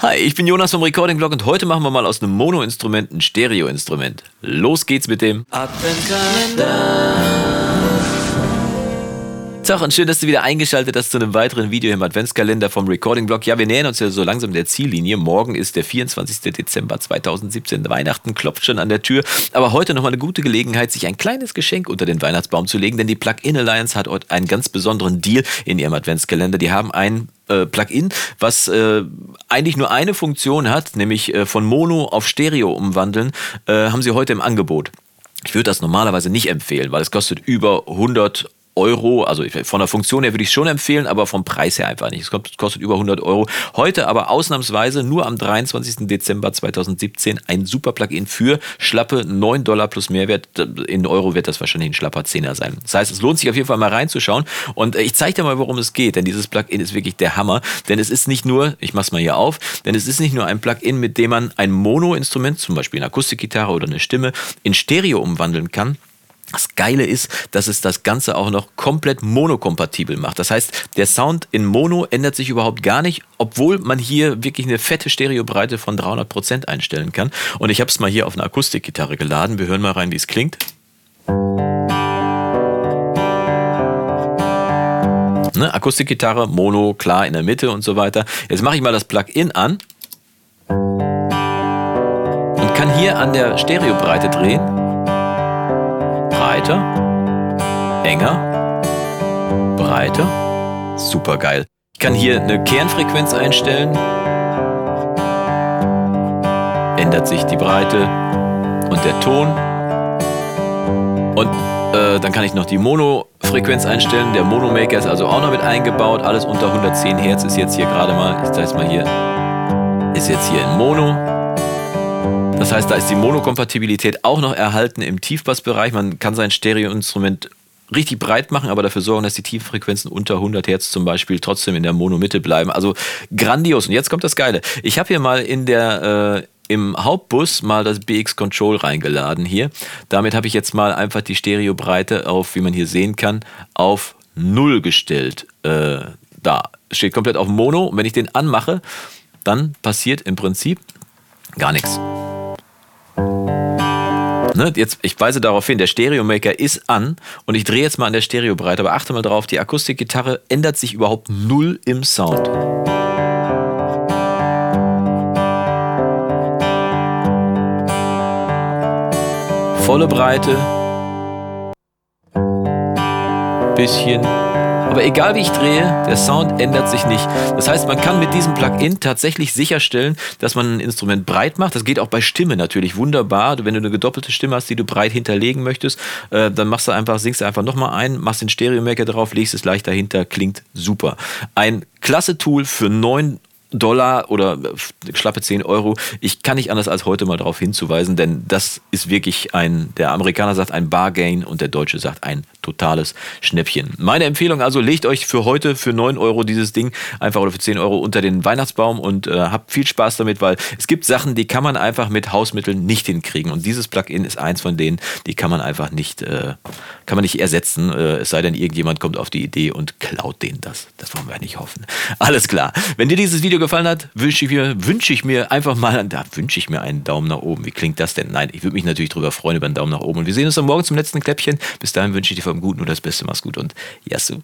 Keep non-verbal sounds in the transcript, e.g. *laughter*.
Hi, ich bin Jonas vom Recording Blog und heute machen wir mal aus einem Mono-Instrument ein Stereo-Instrument. Los geht's mit dem Adventkalender. Tag und schön, dass du wieder eingeschaltet hast zu einem weiteren Video im Adventskalender vom Recording Blog. Ja, wir nähern uns ja so langsam der Ziellinie. Morgen ist der 24. Dezember 2017. Weihnachten klopft schon an der Tür. Aber heute nochmal eine gute Gelegenheit, sich ein kleines Geschenk unter den Weihnachtsbaum zu legen, denn die Plug-in Alliance hat heute einen ganz besonderen Deal in ihrem Adventskalender. Die haben einen äh, Plugin, was äh, eigentlich nur eine Funktion hat, nämlich äh, von Mono auf Stereo umwandeln, äh, haben sie heute im Angebot. Ich würde das normalerweise nicht empfehlen, weil es kostet über 100 Euro. Also von der Funktion her würde ich es schon empfehlen, aber vom Preis her einfach nicht. Es kostet über 100 Euro. Heute aber ausnahmsweise nur am 23. Dezember 2017 ein super Plugin für schlappe 9 Dollar plus Mehrwert. In Euro wird das wahrscheinlich ein schlapper Zehner sein. Das heißt, es lohnt sich auf jeden Fall mal reinzuschauen. Und äh, ich zeige dir mal, worum es geht, denn dieses Plugin ist wirklich der Hammer. Denn es ist nicht nur, ich mache es mal hier auf, denn es ist nicht nur ein Plugin, mit dem man ein Mono-Instrument, zum Beispiel eine Akustikgitarre oder eine Stimme, in Stereo umwandeln kann, das Geile ist, dass es das Ganze auch noch komplett monokompatibel macht. Das heißt, der Sound in Mono ändert sich überhaupt gar nicht, obwohl man hier wirklich eine fette Stereobreite von 300% einstellen kann. Und ich habe es mal hier auf eine Akustikgitarre geladen. Wir hören mal rein, wie es klingt. Ne, Akustikgitarre, Mono, klar in der Mitte und so weiter. Jetzt mache ich mal das Plugin an und kann hier an der Stereobreite drehen breiter, enger, breiter. Super geil. Ich kann hier eine Kernfrequenz einstellen. Ändert sich die Breite und der Ton. Und äh, dann kann ich noch die Mono-Frequenz einstellen. Der Monomaker ist also auch noch mit eingebaut. Alles unter 110 Hertz ist jetzt hier gerade mal, ich zeige es mal hier, ist jetzt hier in Mono. Das heißt, da ist die Monokompatibilität auch noch erhalten im Tiefbassbereich. Man kann sein Stereoinstrument richtig breit machen, aber dafür sorgen, dass die Tieffrequenzen unter 100 Hertz zum Beispiel trotzdem in der Mono-Mitte bleiben. Also grandios. Und jetzt kommt das Geile. Ich habe hier mal in der äh, im Hauptbus mal das BX Control reingeladen hier. Damit habe ich jetzt mal einfach die Stereobreite auf, wie man hier sehen kann, auf 0 gestellt. Äh, da steht komplett auf Mono. Und wenn ich den anmache, dann passiert im Prinzip gar nichts. Ne, jetzt, ich weise darauf hin, der Stereomaker ist an und ich drehe jetzt mal an der Stereobreite, aber achte mal drauf, die Akustikgitarre ändert sich überhaupt null im Sound. Volle Breite, bisschen aber egal wie ich drehe, der Sound ändert sich nicht. Das heißt, man kann mit diesem Plugin tatsächlich sicherstellen, dass man ein Instrument breit macht. Das geht auch bei Stimme natürlich wunderbar. Wenn du eine gedoppelte Stimme hast, die du breit hinterlegen möchtest, äh, dann machst du einfach, singst du einfach nochmal ein, machst den Stereo-Maker drauf, legst es leicht dahinter, klingt super. Ein klasse Tool für 9 Dollar oder äh, schlappe 10 Euro. Ich kann nicht anders als heute mal darauf hinzuweisen, denn das ist wirklich ein, der Amerikaner sagt ein Bargain und der Deutsche sagt ein totales Schnäppchen. Meine Empfehlung also, legt euch für heute für 9 Euro dieses Ding einfach oder für 10 Euro unter den Weihnachtsbaum und äh, habt viel Spaß damit, weil es gibt Sachen, die kann man einfach mit Hausmitteln nicht hinkriegen. Und dieses Plugin ist eins von denen, die kann man einfach nicht, äh, kann man nicht ersetzen, äh, es sei denn, irgendjemand kommt auf die Idee und klaut denen das. Das wollen wir nicht hoffen. Alles klar. Wenn dir dieses Video gefallen hat, wünsche ich mir, wünsche ich mir einfach mal, *laughs* da wünsche ich mir einen Daumen nach oben. Wie klingt das denn? Nein, ich würde mich natürlich darüber freuen über einen Daumen nach oben. Und wir sehen uns dann morgen zum letzten Kläppchen. Bis dahin wünsche ich dir vom Guten nur das Beste. Mach's gut und Yassou.